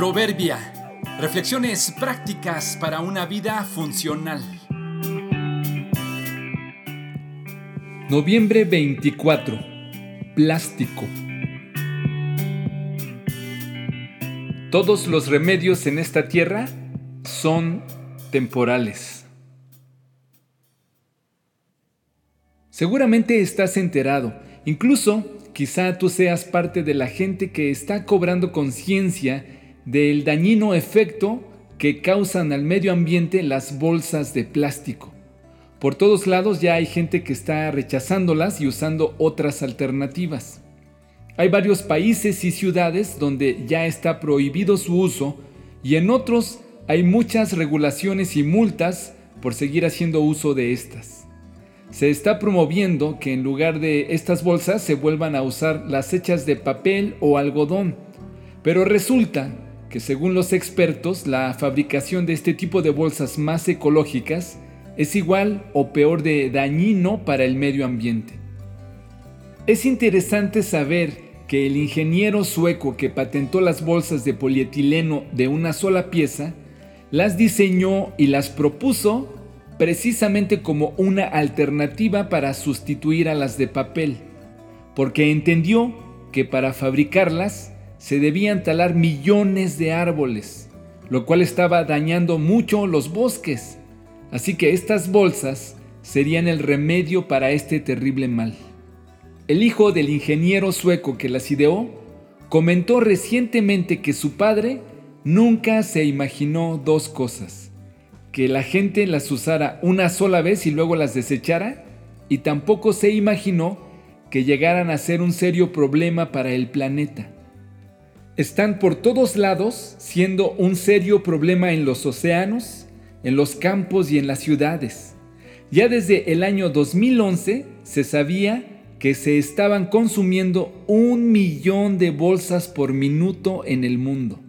Proverbia. Reflexiones prácticas para una vida funcional. Noviembre 24. Plástico. Todos los remedios en esta tierra son temporales. Seguramente estás enterado, incluso quizá tú seas parte de la gente que está cobrando conciencia del dañino efecto que causan al medio ambiente las bolsas de plástico. Por todos lados ya hay gente que está rechazándolas y usando otras alternativas. Hay varios países y ciudades donde ya está prohibido su uso y en otros hay muchas regulaciones y multas por seguir haciendo uso de estas. Se está promoviendo que en lugar de estas bolsas se vuelvan a usar las hechas de papel o algodón, pero resulta que según los expertos la fabricación de este tipo de bolsas más ecológicas es igual o peor de dañino para el medio ambiente. Es interesante saber que el ingeniero sueco que patentó las bolsas de polietileno de una sola pieza, las diseñó y las propuso precisamente como una alternativa para sustituir a las de papel, porque entendió que para fabricarlas se debían talar millones de árboles, lo cual estaba dañando mucho los bosques. Así que estas bolsas serían el remedio para este terrible mal. El hijo del ingeniero sueco que las ideó comentó recientemente que su padre nunca se imaginó dos cosas, que la gente las usara una sola vez y luego las desechara, y tampoco se imaginó que llegaran a ser un serio problema para el planeta están por todos lados siendo un serio problema en los océanos, en los campos y en las ciudades. Ya desde el año 2011 se sabía que se estaban consumiendo un millón de bolsas por minuto en el mundo.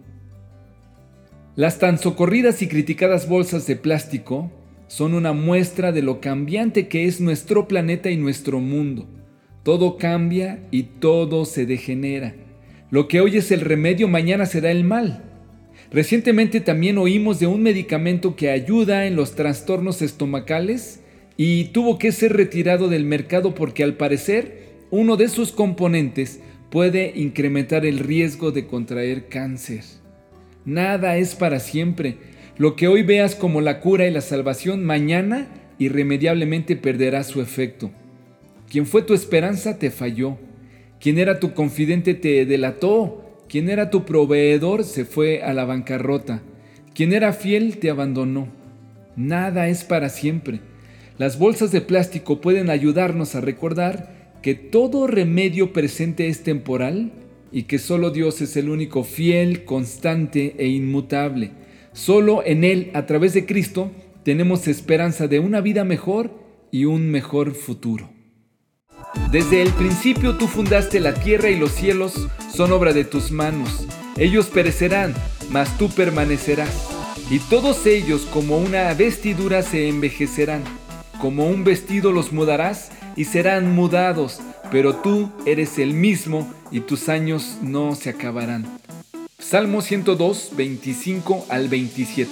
Las tan socorridas y criticadas bolsas de plástico son una muestra de lo cambiante que es nuestro planeta y nuestro mundo. Todo cambia y todo se degenera. Lo que hoy es el remedio mañana será el mal. Recientemente también oímos de un medicamento que ayuda en los trastornos estomacales y tuvo que ser retirado del mercado porque al parecer uno de sus componentes puede incrementar el riesgo de contraer cáncer. Nada es para siempre. Lo que hoy veas como la cura y la salvación, mañana irremediablemente perderá su efecto. Quien fue tu esperanza te falló. Quien era tu confidente te delató. Quien era tu proveedor se fue a la bancarrota. Quien era fiel te abandonó. Nada es para siempre. Las bolsas de plástico pueden ayudarnos a recordar que todo remedio presente es temporal y que solo Dios es el único fiel, constante e inmutable. Solo en Él, a través de Cristo, tenemos esperanza de una vida mejor y un mejor futuro. Desde el principio tú fundaste la tierra y los cielos son obra de tus manos. Ellos perecerán, mas tú permanecerás. Y todos ellos como una vestidura se envejecerán. Como un vestido los mudarás y serán mudados, pero tú eres el mismo y tus años no se acabarán. Salmo 102, 25 al 27.